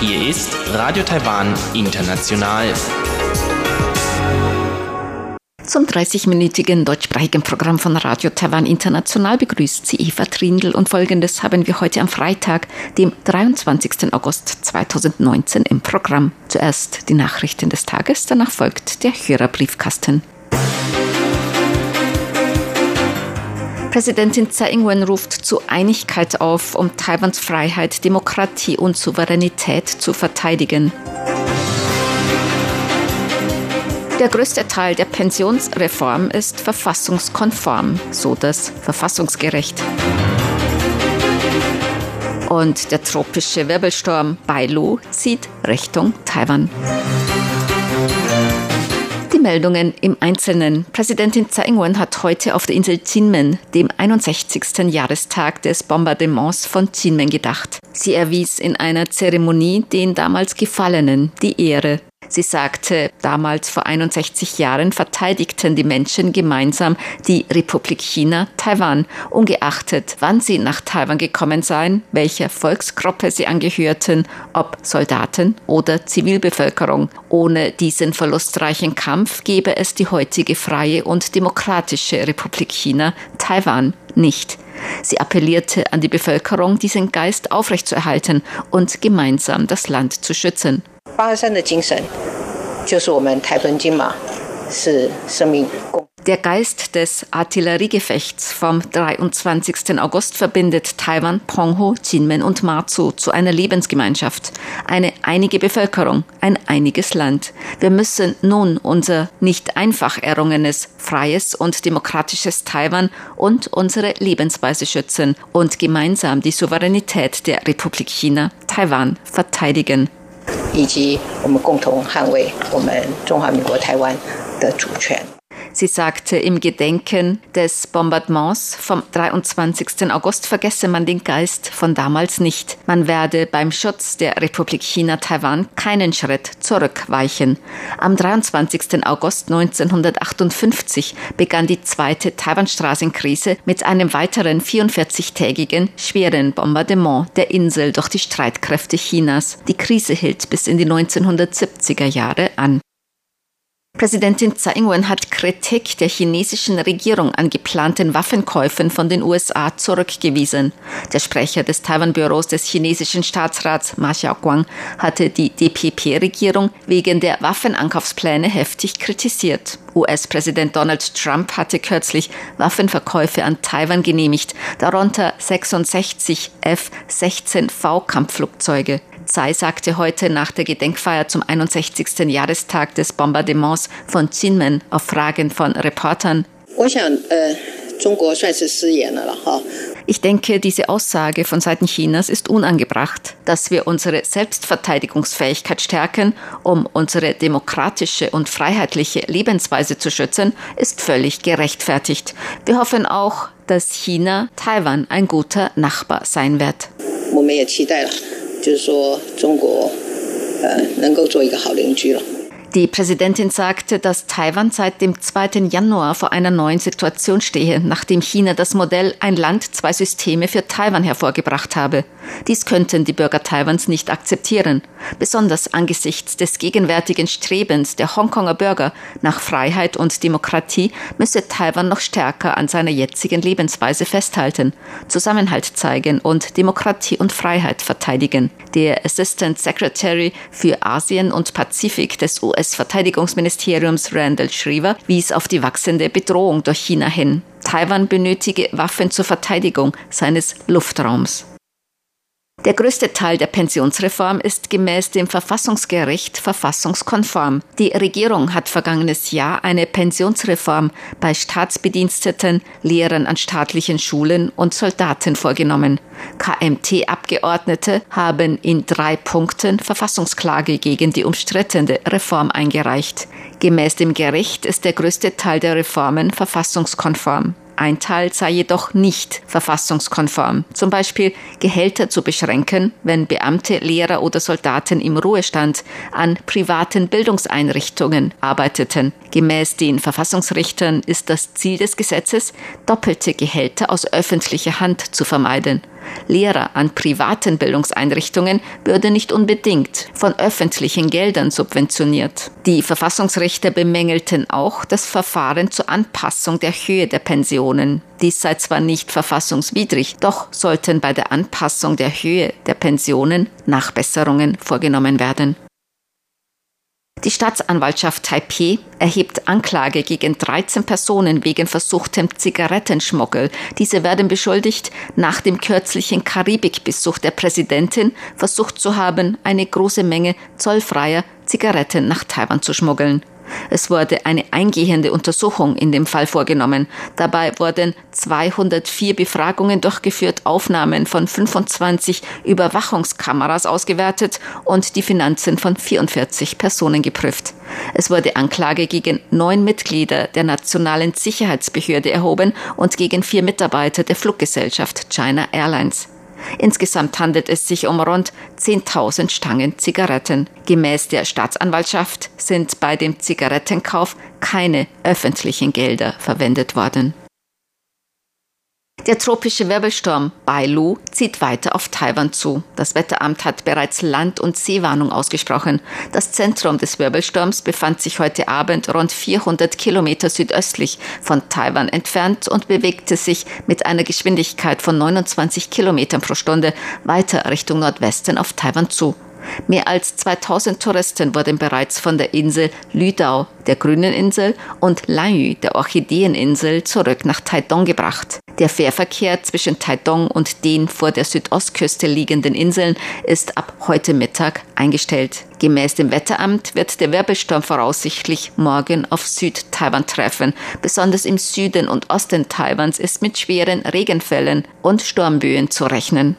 Hier ist Radio Taiwan International. Zum 30-minütigen deutschsprachigen Programm von Radio Taiwan International begrüßt sie Eva Trindl und folgendes haben wir heute am Freitag, dem 23. August 2019 im Programm. Zuerst die Nachrichten des Tages, danach folgt der Hörerbriefkasten. Präsidentin Tsai Ing-wen ruft zu Einigkeit auf, um Taiwans Freiheit, Demokratie und Souveränität zu verteidigen. Der größte Teil der Pensionsreform ist verfassungskonform, so das verfassungsgerecht. Und der tropische Wirbelsturm Bailu zieht Richtung Taiwan. Meldungen im Einzelnen. Präsidentin Tsai Ing-wen hat heute auf der Insel Jinmen, dem 61. Jahrestag des Bombardements von Jinmen gedacht. Sie erwies in einer Zeremonie den damals Gefallenen die Ehre. Sie sagte, damals vor 61 Jahren verteidigten die Menschen gemeinsam die Republik China, Taiwan, ungeachtet, wann sie nach Taiwan gekommen seien, welcher Volksgruppe sie angehörten, ob Soldaten oder Zivilbevölkerung. Ohne diesen verlustreichen Kampf gäbe es die heutige freie und demokratische Republik China, Taiwan, nicht. Sie appellierte an die Bevölkerung, diesen Geist aufrechtzuerhalten und gemeinsam das Land zu schützen. 八二三的精神，就是我们台屯金马是生命共。Der Geist des Artilleriegefechts vom 23. August verbindet Taiwan, Penghu, Jinmen und Matsu zu einer Lebensgemeinschaft, eine einige Bevölkerung, ein einiges Land. Wir müssen nun unser nicht einfach errungenes, freies und demokratisches Taiwan und unsere Lebensweise schützen und gemeinsam die Souveränität der Republik China, Taiwan, verteidigen. 以及我们共同捍卫我们中华民国台湾的主权。Sie sagte, im Gedenken des Bombardements vom 23. August vergesse man den Geist von damals nicht. Man werde beim Schutz der Republik China Taiwan keinen Schritt zurückweichen. Am 23. August 1958 begann die zweite Taiwanstraßenkrise mit einem weiteren 44-tägigen schweren Bombardement der Insel durch die Streitkräfte Chinas. Die Krise hielt bis in die 1970er Jahre an. Präsidentin Tsai Ing-wen hat Kritik der chinesischen Regierung an geplanten Waffenkäufen von den USA zurückgewiesen. Der Sprecher des Taiwan-Büros des chinesischen Staatsrats Ma Xiaoguang hatte die DPP-Regierung wegen der Waffenankaufspläne heftig kritisiert. US-Präsident Donald Trump hatte kürzlich Waffenverkäufe an Taiwan genehmigt, darunter 66 F-16V-Kampfflugzeuge. Tsai sagte heute nach der Gedenkfeier zum 61. Jahrestag des Bombardements von Xianmen auf Fragen von Reportern. Ich denke, diese Aussage von Seiten Chinas ist unangebracht. Dass wir unsere Selbstverteidigungsfähigkeit stärken, um unsere demokratische und freiheitliche Lebensweise zu schützen, ist völlig gerechtfertigt. Wir hoffen auch, dass China Taiwan ein guter Nachbar sein wird. 就是说中国呃能够做一个好邻居了。Die Präsidentin sagte, dass Taiwan seit dem 2. Januar vor einer neuen Situation stehe, nachdem China das Modell Ein Land, zwei Systeme für Taiwan hervorgebracht habe. Dies könnten die Bürger Taiwans nicht akzeptieren, besonders angesichts des gegenwärtigen Strebens der Hongkonger Bürger nach Freiheit und Demokratie müsse Taiwan noch stärker an seiner jetzigen Lebensweise festhalten, Zusammenhalt zeigen und Demokratie und Freiheit verteidigen. Der Assistant Secretary für Asien und Pazifik des US US-Verteidigungsministeriums Randall Schriever wies auf die wachsende Bedrohung durch China hin. Taiwan benötige Waffen zur Verteidigung seines Luftraums. Der größte Teil der Pensionsreform ist gemäß dem Verfassungsgericht verfassungskonform. Die Regierung hat vergangenes Jahr eine Pensionsreform bei Staatsbediensteten, Lehrern an staatlichen Schulen und Soldaten vorgenommen. KMT-Abgeordnete haben in drei Punkten Verfassungsklage gegen die umstrittene Reform eingereicht. Gemäß dem Gericht ist der größte Teil der Reformen verfassungskonform. Ein Teil sei jedoch nicht verfassungskonform. Zum Beispiel Gehälter zu beschränken, wenn Beamte, Lehrer oder Soldaten im Ruhestand an privaten Bildungseinrichtungen arbeiteten. Gemäß den Verfassungsrichtern ist das Ziel des Gesetzes, doppelte Gehälter aus öffentlicher Hand zu vermeiden. Lehrer an privaten Bildungseinrichtungen würde nicht unbedingt von öffentlichen Geldern subventioniert. Die Verfassungsrichter bemängelten auch das Verfahren zur Anpassung der Höhe der Pensionen. Dies sei zwar nicht verfassungswidrig, doch sollten bei der Anpassung der Höhe der Pensionen Nachbesserungen vorgenommen werden. Die Staatsanwaltschaft Taipeh erhebt Anklage gegen 13 Personen wegen versuchtem Zigarettenschmuggel. Diese werden beschuldigt, nach dem kürzlichen Karibikbesuch der Präsidentin versucht zu haben, eine große Menge zollfreier Zigaretten nach Taiwan zu schmuggeln. Es wurde eine eingehende Untersuchung in dem Fall vorgenommen. Dabei wurden 204 Befragungen durchgeführt, Aufnahmen von 25 Überwachungskameras ausgewertet und die Finanzen von 44 Personen geprüft. Es wurde Anklage gegen neun Mitglieder der Nationalen Sicherheitsbehörde erhoben und gegen vier Mitarbeiter der Fluggesellschaft China Airlines. Insgesamt handelt es sich um rund 10.000 Stangen Zigaretten. Gemäß der Staatsanwaltschaft sind bei dem Zigarettenkauf keine öffentlichen Gelder verwendet worden. Der tropische Wirbelsturm Bailu zieht weiter auf Taiwan zu. Das Wetteramt hat bereits Land- und Seewarnung ausgesprochen. Das Zentrum des Wirbelsturms befand sich heute Abend rund 400 Kilometer südöstlich von Taiwan entfernt und bewegte sich mit einer Geschwindigkeit von 29 Kilometern pro Stunde weiter Richtung Nordwesten auf Taiwan zu. Mehr als 2000 Touristen wurden bereits von der Insel Lüdao, der Grünen Insel, und Lanyu, der Orchideeninsel, zurück nach Taidong gebracht. Der Fährverkehr zwischen Taidong und den vor der Südostküste liegenden Inseln ist ab heute Mittag eingestellt. Gemäß dem Wetteramt wird der Wirbelsturm voraussichtlich morgen auf Süd-Taiwan treffen. Besonders im Süden und Osten Taiwans ist mit schweren Regenfällen und Sturmböen zu rechnen.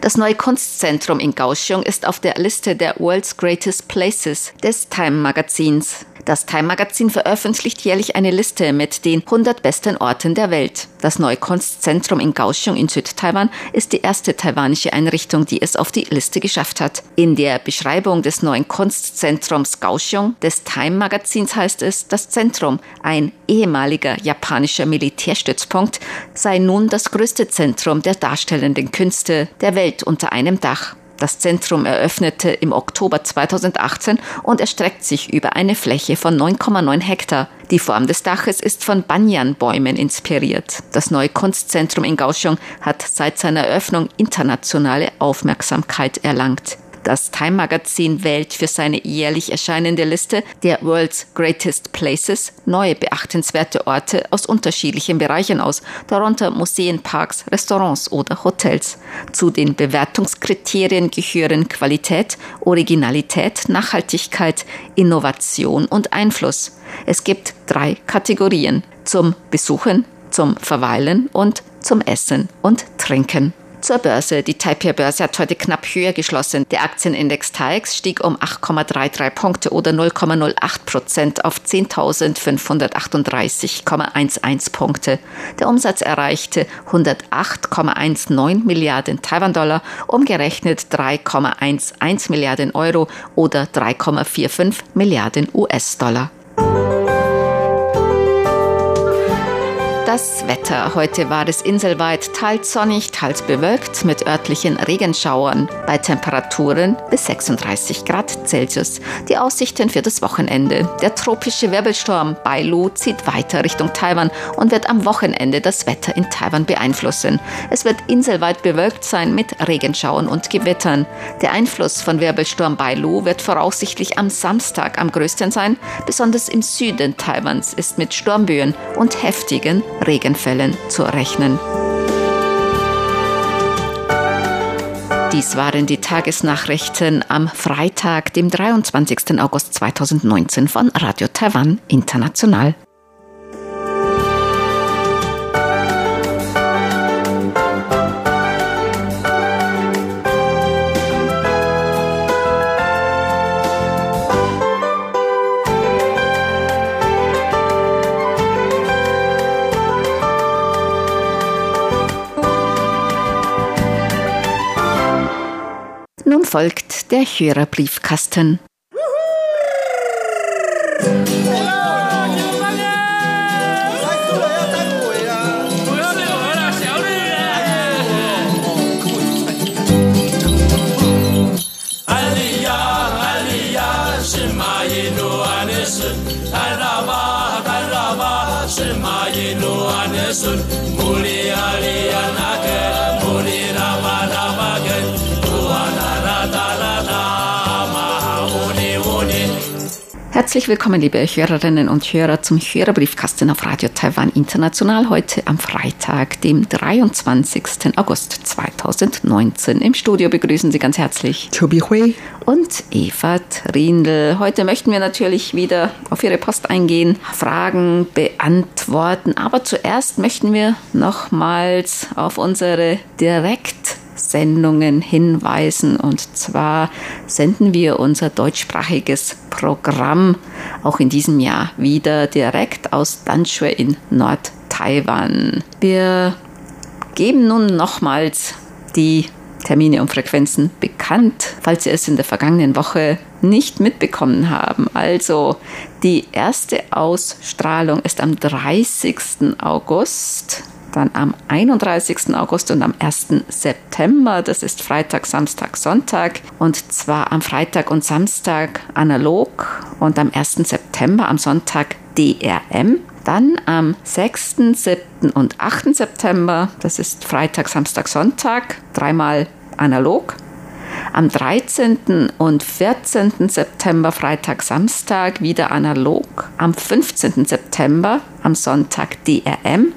Das neue Kunstzentrum in Kaohsiung ist auf der Liste der World's Greatest Places des Time Magazins. Das Time Magazin veröffentlicht jährlich eine Liste mit den 100 besten Orten der Welt. Das neue Kunstzentrum in Kaohsiung in Südtaiwan ist die erste taiwanische Einrichtung, die es auf die Liste geschafft hat. In der Beschreibung des neuen Kunstzentrums Kaohsiung des Time Magazins heißt es, das Zentrum, ein ehemaliger japanischer Militärstützpunkt, sei nun das größte Zentrum der darstellenden Künste der Welt unter einem Dach. Das Zentrum eröffnete im Oktober 2018 und erstreckt sich über eine Fläche von 9,9 Hektar. Die Form des Daches ist von Banyan-Bäumen inspiriert. Das neue Kunstzentrum in Kaohsiung hat seit seiner Eröffnung internationale Aufmerksamkeit erlangt. Das Time Magazin wählt für seine jährlich erscheinende Liste der World's Greatest Places neue beachtenswerte Orte aus unterschiedlichen Bereichen aus, darunter Museen, Parks, Restaurants oder Hotels. Zu den Bewertungskriterien gehören Qualität, Originalität, Nachhaltigkeit, Innovation und Einfluss. Es gibt drei Kategorien zum Besuchen, zum Verweilen und zum Essen und Trinken. Zur Börse. Die Taipei-Börse hat heute knapp höher geschlossen. Der Aktienindex TAIX stieg um 8,33 Punkte oder 0,08 Prozent auf 10.538,11 Punkte. Der Umsatz erreichte 108,19 Milliarden Taiwan-Dollar, umgerechnet 3,11 Milliarden Euro oder 3,45 Milliarden US-Dollar. Das Wetter. Heute war es inselweit teils sonnig, teils bewölkt mit örtlichen Regenschauern bei Temperaturen bis 36 Grad Celsius. Die Aussichten für das Wochenende. Der tropische Wirbelsturm Bailu zieht weiter Richtung Taiwan und wird am Wochenende das Wetter in Taiwan beeinflussen. Es wird inselweit bewölkt sein mit Regenschauern und Gewittern. Der Einfluss von Wirbelsturm Bailu wird voraussichtlich am Samstag am größten sein. Besonders im Süden Taiwans ist mit Sturmböen und heftigen Regenfällen zu rechnen. Dies waren die Tagesnachrichten am Freitag, dem 23. August 2019 von Radio Taiwan International. Folgt der Hörerbriefkasten. Herzlich willkommen, liebe Hörerinnen und Hörer, zum Hörerbriefkasten auf Radio Taiwan International heute am Freitag, dem 23. August 2019. Im Studio begrüßen Sie ganz herzlich Tobi Hui und Eva Trindl. Heute möchten wir natürlich wieder auf Ihre Post eingehen, Fragen beantworten, aber zuerst möchten wir nochmals auf unsere direkt Sendungen hinweisen. Und zwar senden wir unser deutschsprachiges Programm auch in diesem Jahr wieder direkt aus Danshui in Nord-Taiwan. Wir geben nun nochmals die Termine und Frequenzen bekannt, falls Sie es in der vergangenen Woche nicht mitbekommen haben. Also die erste Ausstrahlung ist am 30. August dann am 31. August und am 1. September. Das ist Freitag, Samstag, Sonntag. Und zwar am Freitag und Samstag analog und am 1. September am Sonntag DRM. Dann am 6., 7. und 8. September, das ist Freitag, Samstag, Sonntag, dreimal analog. Am 13. und 14. September, Freitag, Samstag, wieder analog. Am 15. September, am Sonntag DRM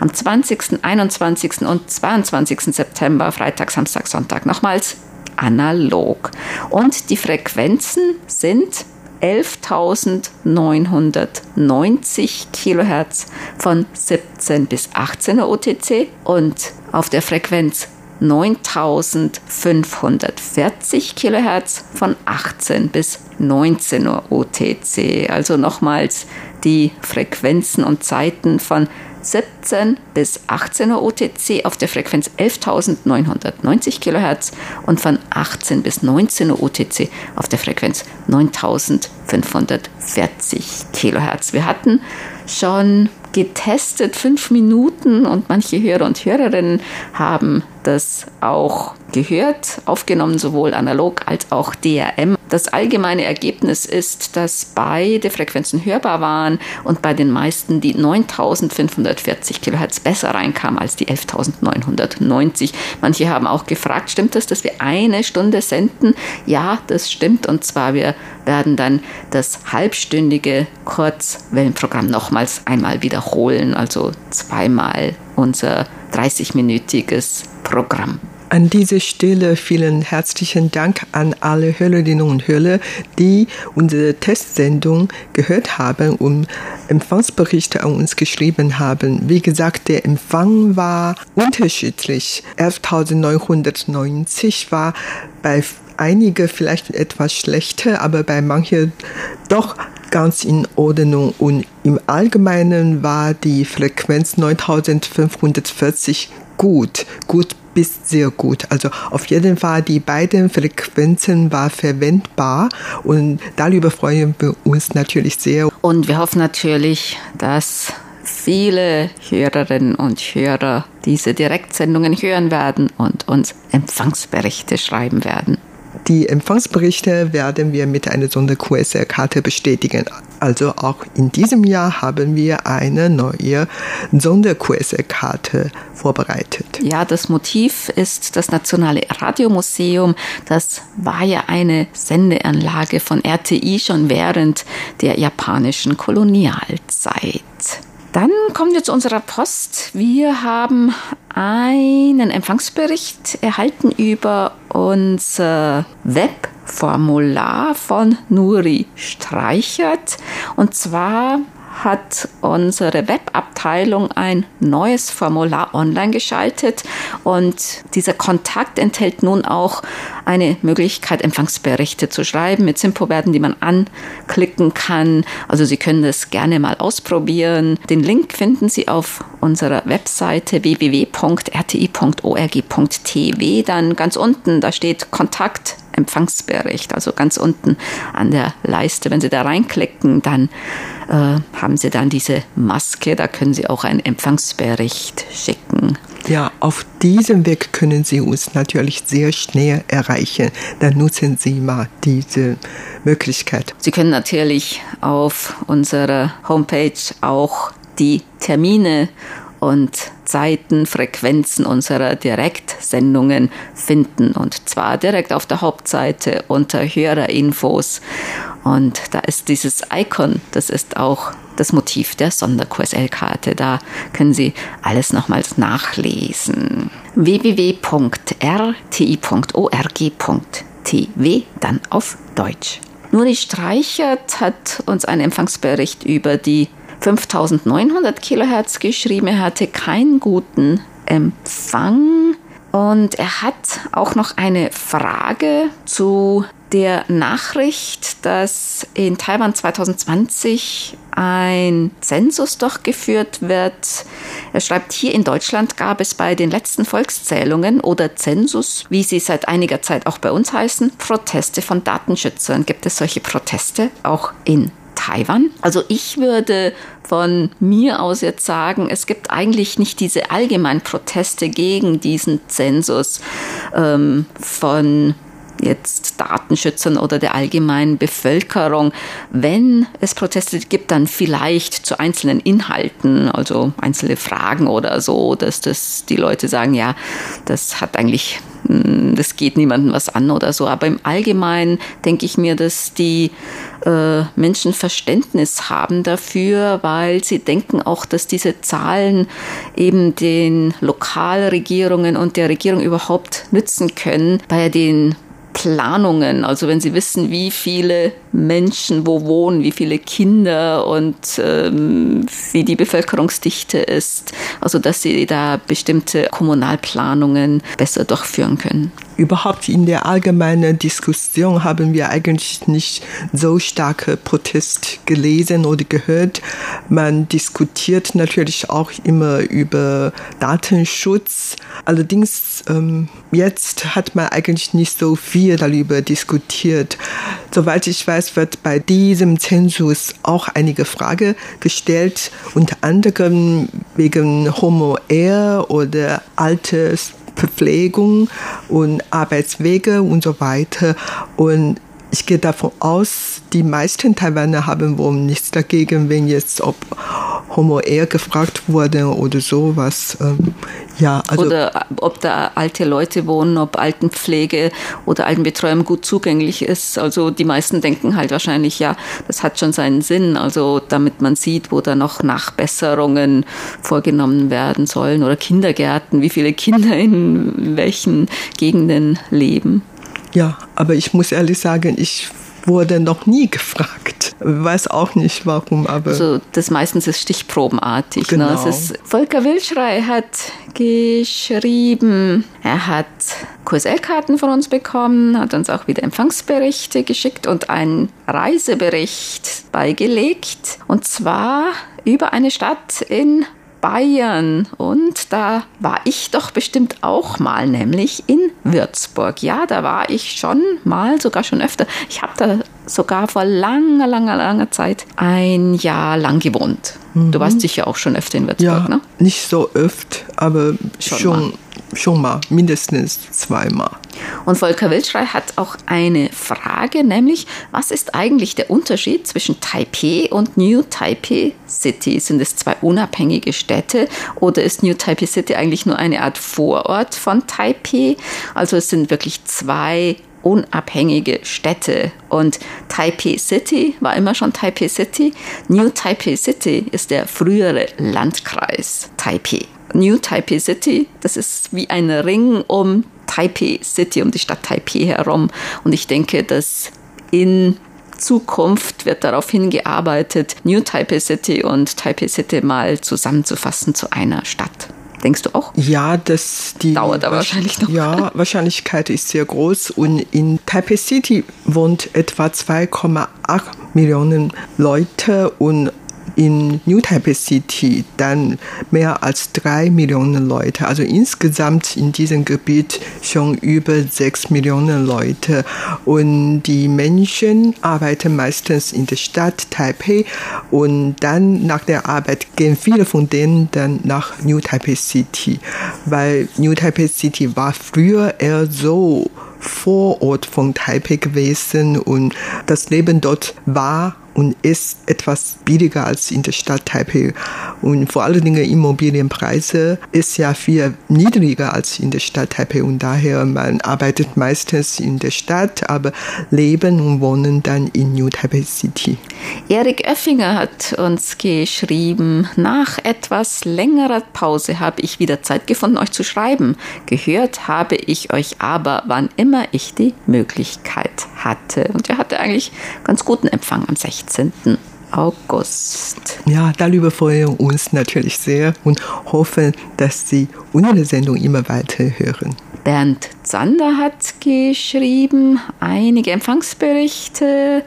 am 20., 21. und 22. September, Freitag, Samstag, Sonntag nochmals analog. Und die Frequenzen sind 11.990 Kilohertz von 17 bis 18 Uhr UTC und auf der Frequenz 9540 Kilohertz von 18 bis 19 Uhr UTC. Also nochmals die Frequenzen und Zeiten von 17 bis 18 Uhr UTC auf der Frequenz 11.990 kHz und von 18 bis 19 Uhr UTC auf der Frequenz 9.540 kHz. Wir hatten schon getestet, fünf Minuten und manche Hörer und Hörerinnen haben das auch gehört, aufgenommen, sowohl analog als auch DRM. Das allgemeine Ergebnis ist, dass beide Frequenzen hörbar waren und bei den meisten die 9540 kHz besser reinkam als die 11990. Manche haben auch gefragt, stimmt das, dass wir eine Stunde senden? Ja, das stimmt und zwar wir werden dann das halbstündige Kurzwellenprogramm nochmals einmal wiederholen, also zweimal unser 30-minütiges Programm. An dieser Stelle vielen herzlichen Dank an alle Hörerinnen und Hörer, die unsere Testsendung gehört haben und Empfangsberichte an uns geschrieben haben. Wie gesagt, der Empfang war unterschiedlich. 11.990 war bei einigen vielleicht etwas schlechter, aber bei manchen doch ganz in Ordnung und im Allgemeinen war die Frequenz 9540 gut, gut bis sehr gut. Also auf jeden Fall die beiden Frequenzen war verwendbar und darüber freuen wir uns natürlich sehr. Und wir hoffen natürlich, dass viele Hörerinnen und Hörer diese Direktsendungen hören werden und uns Empfangsberichte schreiben werden. Die Empfangsberichte werden wir mit einer Sonder-QSL-Karte bestätigen. Also auch in diesem Jahr haben wir eine neue Sonder-QSL-Karte vorbereitet. Ja, das Motiv ist das Nationale Radiomuseum. Das war ja eine Sendeanlage von RTI schon während der japanischen Kolonialzeit. Dann kommen wir zu unserer Post. Wir haben einen Empfangsbericht erhalten über unser Webformular von Nuri Streichert. Und zwar hat unsere Webabteilung ein neues Formular online geschaltet und dieser Kontakt enthält nun auch eine Möglichkeit, Empfangsberichte zu schreiben mit Simpo-Werten, die man anklicken kann. Also Sie können das gerne mal ausprobieren. Den Link finden Sie auf unserer Webseite www.rti.org.tv. Dann ganz unten, da steht Kontakt Empfangsbericht, also ganz unten an der Leiste. Wenn Sie da reinklicken, dann äh, haben Sie dann diese Maske, da können Sie auch einen Empfangsbericht schicken. Ja, auf diesem Weg können Sie uns natürlich sehr schnell erreichen. Dann nutzen Sie mal diese Möglichkeit. Sie können natürlich auf unserer Homepage auch die Termine und Zeiten, Frequenzen unserer Direktsendungen finden. Und zwar direkt auf der Hauptseite unter Hörerinfos. Und da ist dieses Icon, das ist auch das Motiv der SonderQSL-Karte. Da können Sie alles nochmals nachlesen. www.rti.org.tw, dann auf Deutsch. Nuri Streichert hat uns einen Empfangsbericht über die 5900 Kilohertz geschrieben. Er hatte keinen guten Empfang. Und er hat auch noch eine Frage zu der Nachricht, dass in Taiwan 2020 ein Zensus durchgeführt wird. Er schreibt, hier in Deutschland gab es bei den letzten Volkszählungen oder Zensus, wie sie seit einiger Zeit auch bei uns heißen, Proteste von Datenschützern. Gibt es solche Proteste auch in Taiwan? Also ich würde von mir aus jetzt sagen, es gibt eigentlich nicht diese allgemeinen Proteste gegen diesen Zensus ähm, von jetzt Datenschützern oder der allgemeinen Bevölkerung. Wenn es Proteste gibt, dann vielleicht zu einzelnen Inhalten, also einzelne Fragen oder so, dass das die Leute sagen, ja, das hat eigentlich hm, das geht niemandem was an oder so. Aber im Allgemeinen denke ich mir, dass die äh, Menschen Verständnis haben dafür, weil sie denken auch, dass diese Zahlen eben den Lokalregierungen und der Regierung überhaupt nützen können bei den Planungen, also wenn Sie wissen, wie viele Menschen wo wohnen, wie viele Kinder und ähm, wie die Bevölkerungsdichte ist, also dass Sie da bestimmte Kommunalplanungen besser durchführen können überhaupt in der allgemeinen Diskussion haben wir eigentlich nicht so starke Protest gelesen oder gehört. Man diskutiert natürlich auch immer über Datenschutz. Allerdings ähm, jetzt hat man eigentlich nicht so viel darüber diskutiert. Soweit ich weiß, wird bei diesem Zensus auch einige Fragen gestellt, unter anderem wegen Homo Air oder Alters Verpflegung und Arbeitswege und so weiter. Und ich gehe davon aus, die meisten Taiwaner haben wohl nichts dagegen, wenn jetzt ob Homo eher gefragt wurde oder sowas. Ähm, ja, also oder ob da alte Leute wohnen, ob Altenpflege oder Altenbetreuung gut zugänglich ist. Also die meisten denken halt wahrscheinlich, ja, das hat schon seinen Sinn. Also damit man sieht, wo da noch Nachbesserungen vorgenommen werden sollen oder Kindergärten, wie viele Kinder in welchen Gegenden leben. Ja, aber ich muss ehrlich sagen, ich wurde noch nie gefragt. Weiß auch nicht warum, aber. Also das meistens ist stichprobenartig. Genau. Ne? Es ist, Volker Wilschrei hat geschrieben, er hat QSL-Karten von uns bekommen, hat uns auch wieder Empfangsberichte geschickt und einen Reisebericht beigelegt. Und zwar über eine Stadt in Bayern. Und da war ich doch bestimmt auch mal, nämlich in Würzburg. Ja, da war ich schon mal, sogar schon öfter. Ich habe da sogar vor langer, langer, langer Zeit ein Jahr lang gewohnt. Mhm. Du warst sicher auch schon öfter in Würzburg, ja, ne? Nicht so oft, aber schon, schon schon mal, mindestens zweimal. Und Volker Wildschrei hat auch eine Frage, nämlich, was ist eigentlich der Unterschied zwischen Taipei und New Taipei City? Sind es zwei unabhängige Städte oder ist New Taipei City eigentlich nur eine Art Vorort von Taipei? Also es sind wirklich zwei unabhängige Städte. Und Taipei City war immer schon Taipei City. New Taipei City ist der frühere Landkreis Taipei. New Taipei City. Das ist wie ein Ring um Taipei City, um die Stadt Taipei herum. Und ich denke, dass in Zukunft wird darauf hingearbeitet, New Taipei City und Taipei City mal zusammenzufassen zu einer Stadt. Denkst du auch? Ja, das die dauert aber wahrscheinlich noch. Ja, Wahrscheinlichkeit ist sehr groß und in Taipei City wohnt etwa 2,8 Millionen Leute und in New Taipei City dann mehr als drei Millionen Leute. Also insgesamt in diesem Gebiet schon über sechs Millionen Leute. Und die Menschen arbeiten meistens in der Stadt Taipei und dann nach der Arbeit gehen viele von denen dann nach New Taipei City, weil New Taipei City war früher eher so Vorort von Taipei gewesen und das Leben dort war und ist etwas billiger als in der Stadt Taipei. Und vor allen Dingen Immobilienpreise ist ja viel niedriger als in der Stadt Taipei und daher man arbeitet meistens in der Stadt, aber leben und wohnen dann in New Taipei City. Erik Oeffinger hat uns geschrieben, nach etwas längerer Pause habe ich wieder Zeit gefunden, euch zu schreiben. Gehört habe ich euch aber, wann immer ich die Möglichkeit hatte. Und er hatte eigentlich ganz guten Empfang am 16. 16. August. Ja, darüber freuen wir uns natürlich sehr und hoffen, dass Sie unsere Sendung immer weiter hören. Bernd Zander hat geschrieben, einige Empfangsberichte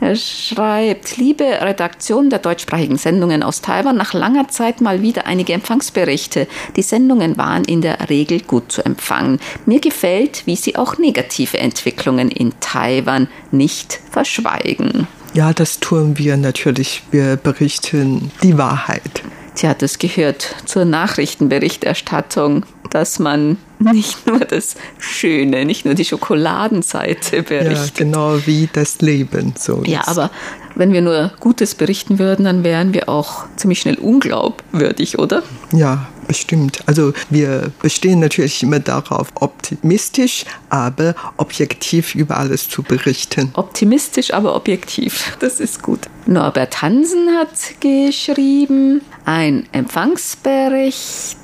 er schreibt, liebe Redaktion der deutschsprachigen Sendungen aus Taiwan, nach langer Zeit mal wieder einige Empfangsberichte. Die Sendungen waren in der Regel gut zu empfangen. Mir gefällt, wie sie auch negative Entwicklungen in Taiwan nicht verschweigen. Ja, das tun wir natürlich. Wir berichten die Wahrheit. Tja, das gehört zur Nachrichtenberichterstattung, dass man nicht nur das Schöne, nicht nur die Schokoladenseite berichtet. Ja, genau wie das Leben. So ja, aber wenn wir nur Gutes berichten würden, dann wären wir auch ziemlich schnell unglaubwürdig, oder? Ja, bestimmt. Also wir bestehen natürlich immer darauf, optimistisch, aber objektiv über alles zu berichten. Optimistisch, aber objektiv. Das ist gut. Norbert Hansen hat geschrieben, ein Empfangsbericht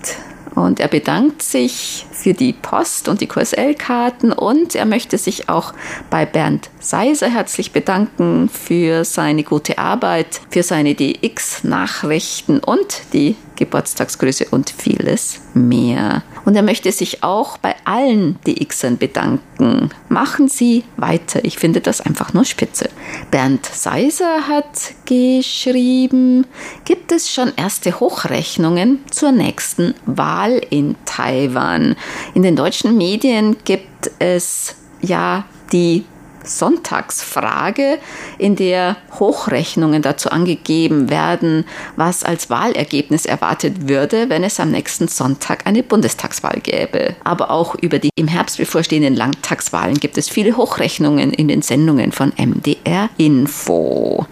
und er bedankt sich für die Post und die QSL-Karten und er möchte sich auch bei Bernd Seiser herzlich bedanken für seine gute Arbeit, für seine DX-Nachrichten und die Geburtstagsgrüße und vieles mehr. Und er möchte sich auch bei allen DXern bedanken. Machen Sie weiter. Ich finde das einfach nur spitze. Bernd Seiser hat geschrieben, gibt es schon erste Hochrechnungen zur nächsten Wahl in Taiwan? In den deutschen Medien gibt es ja die Sonntagsfrage, in der Hochrechnungen dazu angegeben werden, was als Wahlergebnis erwartet würde, wenn es am nächsten Sonntag eine Bundestagswahl gäbe. Aber auch über die im Herbst bevorstehenden Landtagswahlen gibt es viele Hochrechnungen in den Sendungen von MDR Info.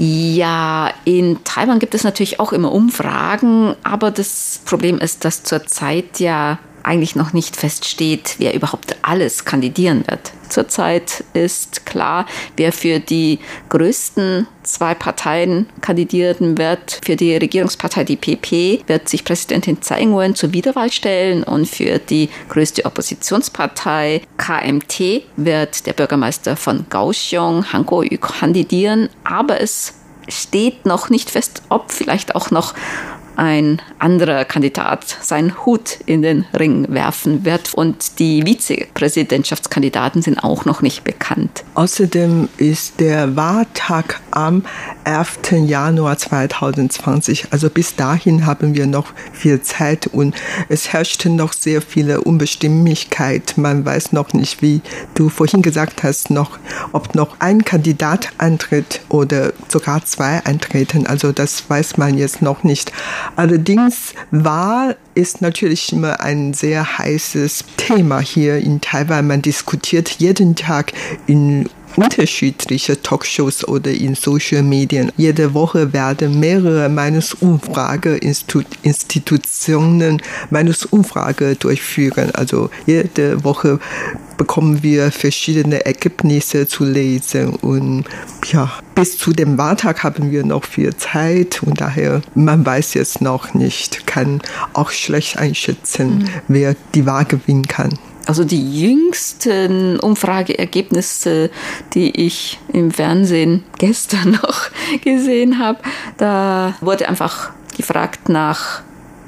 Ja, in Taiwan gibt es natürlich auch immer Umfragen, aber das Problem ist, dass zurzeit ja eigentlich noch nicht feststeht, wer überhaupt alles kandidieren wird. Zurzeit ist klar, wer für die größten zwei Parteien kandidieren wird. Für die Regierungspartei, die PP, wird sich Präsidentin Tsai Ing-wen zur Wiederwahl stellen und für die größte Oppositionspartei KMT wird der Bürgermeister von Kaohsiung, Han Kuo-yu, kandidieren. Aber es steht noch nicht fest, ob vielleicht auch noch ein anderer Kandidat seinen Hut in den Ring werfen wird. Und die Vizepräsidentschaftskandidaten sind auch noch nicht bekannt. Außerdem ist der Wahltag am 11. Januar 2020. Also bis dahin haben wir noch viel Zeit und es herrscht noch sehr viele Unbestimmigkeit. Man weiß noch nicht, wie du vorhin gesagt hast, noch, ob noch ein Kandidat antritt oder sogar zwei eintreten. Also das weiß man jetzt noch nicht. Allerdings Wahl ist natürlich immer ein sehr heißes Thema hier in Taiwan. Man diskutiert jeden Tag in unterschiedliche Talkshows oder in Social Medien. Jede Woche werden mehrere Meinungsumfrage-Institutionen Meinungsumfrage durchführen. Also jede Woche bekommen wir verschiedene Ergebnisse zu lesen und ja, bis zu dem Wahltag haben wir noch viel Zeit und daher, man weiß jetzt noch nicht, kann auch schlecht einschätzen, mhm. wer die Wahl gewinnen kann. Also die jüngsten Umfrageergebnisse, die ich im Fernsehen gestern noch gesehen habe, da wurde einfach gefragt nach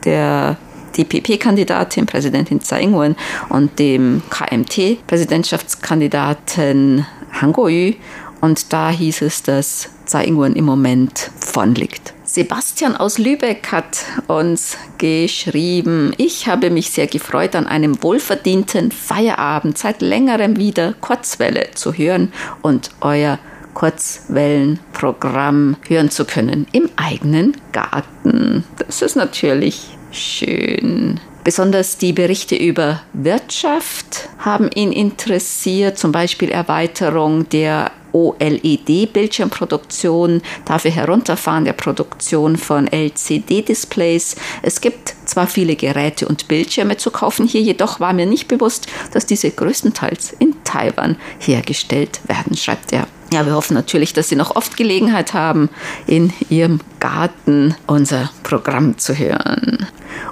der DPP-Kandidatin, Präsidentin Tsai Ing-wen und dem KMT-Präsidentschaftskandidaten Han Kuo-yu. Und da hieß es, dass Ing-wen im Moment vorn liegt. Sebastian aus Lübeck hat uns geschrieben, ich habe mich sehr gefreut, an einem wohlverdienten Feierabend seit längerem wieder Kurzwelle zu hören und euer Kurzwellenprogramm hören zu können im eigenen Garten. Das ist natürlich schön. Besonders die Berichte über Wirtschaft haben ihn interessiert, zum Beispiel Erweiterung der OLED-Bildschirmproduktion, dafür Herunterfahren der Produktion von LCD-Displays. Es gibt zwar viele Geräte und Bildschirme zu kaufen, hier jedoch war mir nicht bewusst, dass diese größtenteils in Taiwan hergestellt werden, schreibt er. Ja, wir hoffen natürlich, dass Sie noch oft Gelegenheit haben, in Ihrem Garten unser Programm zu hören.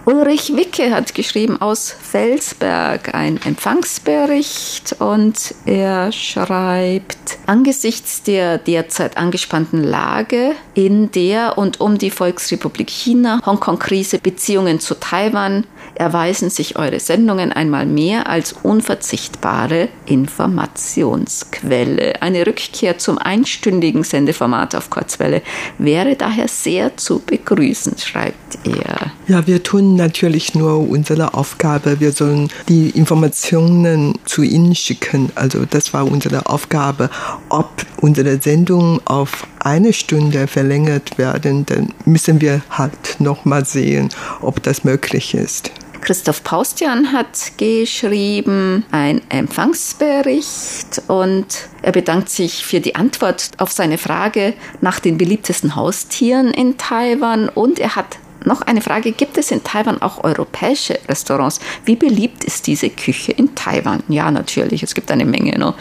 Ulrich Wicke hat geschrieben aus Felsberg ein Empfangsbericht und er schreibt, angesichts der derzeit angespannten Lage in der und um die Volksrepublik China, Hongkong-Krise, Beziehungen zu Taiwan, erweisen sich eure Sendungen einmal mehr als unverzichtbare Informationsquelle. Eine Rückkehr zum einstündigen Sendeformat auf Kurzwelle wäre daher sehr zu begrüßen, schreibt er. Ja, wir tun natürlich nur unsere Aufgabe. Wir sollen die Informationen zu Ihnen schicken. Also das war unsere Aufgabe. Ob unsere Sendung auf eine Stunde verlängert werden, dann müssen wir halt noch mal sehen, ob das möglich ist. Christoph Paustian hat geschrieben ein Empfangsbericht und er bedankt sich für die Antwort auf seine Frage nach den beliebtesten Haustieren in Taiwan und er hat noch eine Frage, gibt es in Taiwan auch europäische Restaurants? Wie beliebt ist diese Küche in Taiwan? Ja, natürlich, es gibt eine Menge. Ne?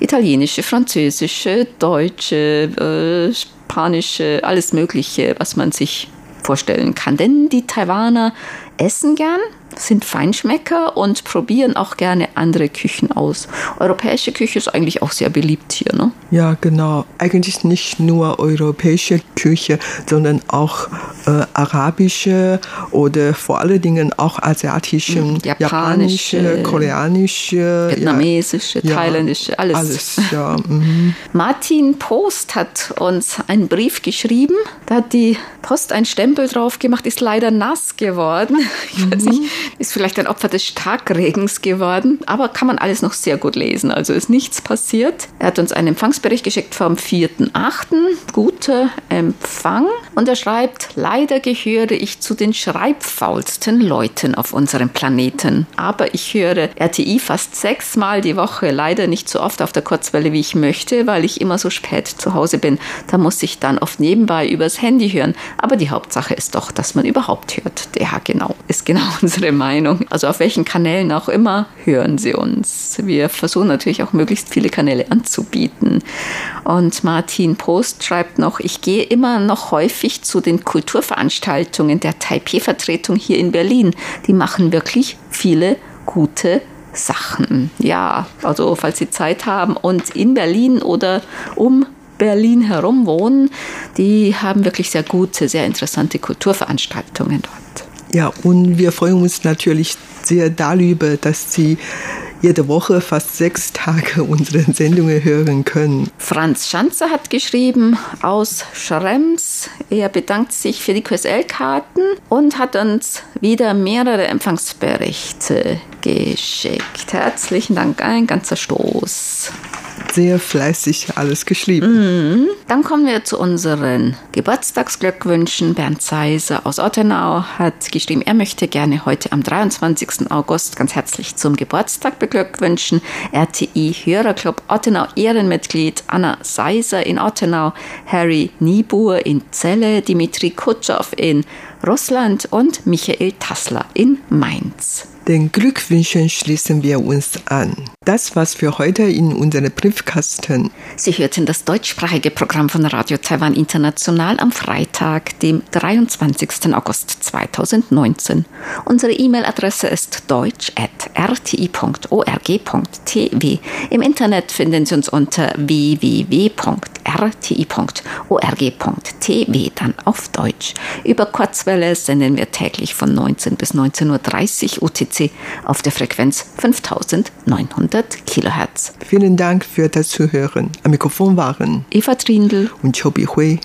Italienische, französische, deutsche, äh, spanische, alles Mögliche, was man sich vorstellen kann. Denn die Taiwaner essen gern, sind Feinschmecker und probieren auch gerne andere Küchen aus. Europäische Küche ist eigentlich auch sehr beliebt hier, ne? Ja, genau. Eigentlich nicht nur europäische Küche, sondern auch äh, arabische oder vor allen Dingen auch asiatische, hm, japanische, japanische koreanische, vietnamesische, ja, thailändische, alles. alles ja. Mhm. Martin Post hat uns einen Brief geschrieben. Da hat die Post ein Stempel drauf gemacht, ist leider nass geworden. Ich weiß nicht, ist vielleicht ein Opfer des Starkregens geworden, aber kann man alles noch sehr gut lesen. Also ist nichts passiert. Er hat uns einen Empfangsbericht geschickt vom 4.8. Guter Empfang. Und er schreibt, leider gehöre ich zu den schreibfaulsten Leuten auf unserem Planeten. Aber ich höre RTI fast sechsmal die Woche, leider nicht so oft auf der Kurzwelle, wie ich möchte, weil ich immer so spät zu Hause bin. Da muss ich dann oft nebenbei übers Handy hören. Aber die Hauptsache ist doch, dass man überhaupt hört. Ja, genau, ist genau unsere Meinung. Also auf welchen Kanälen auch immer hören Sie uns. Wir versuchen natürlich auch möglichst viele Kanäle anzubieten. Und Martin Post schreibt noch, ich gehe immer noch häufig zu den Kulturveranstaltungen der Taipei-Vertretung hier in Berlin. Die machen wirklich viele gute Sachen. Ja, also falls Sie Zeit haben und in Berlin oder um Berlin herum wohnen, die haben wirklich sehr gute, sehr interessante Kulturveranstaltungen dort. Ja, und wir freuen uns natürlich sehr darüber, dass Sie jede Woche fast sechs Tage unsere Sendungen hören können. Franz Schanzer hat geschrieben aus Schrems. Er bedankt sich für die QSL-Karten und hat uns wieder mehrere Empfangsberichte geschickt. Herzlichen Dank, ein ganzer Stoß sehr fleißig alles geschrieben. Mhm. Dann kommen wir zu unseren Geburtstagsglückwünschen. Bernd Seiser aus Ottenau hat geschrieben, er möchte gerne heute am 23. August ganz herzlich zum Geburtstag beglückwünschen. RTI Hörerclub Ottenau Ehrenmitglied Anna Seiser in Ottenau, Harry Niebuhr in Celle, Dimitri Kutschow in Russland und Michael Tassler in Mainz. Den Glückwünschen schließen wir uns an. Das war's für heute in unserem Briefkasten. Sie hörten das deutschsprachige Programm von Radio Taiwan International am Freitag, dem 23. August 2019. Unsere E-Mail-Adresse ist deutsch.rti.org.tw. Im Internet finden Sie uns unter www.rti.org.tw, dann auf Deutsch. Über Kurzwelle senden wir täglich von 19 bis 19.30 Uhr UTC auf der Frequenz 5900 100 Kilohertz. Vielen Dank für das Zuhören. Am Mikrofon waren Eva Trindl und Chobi Hui.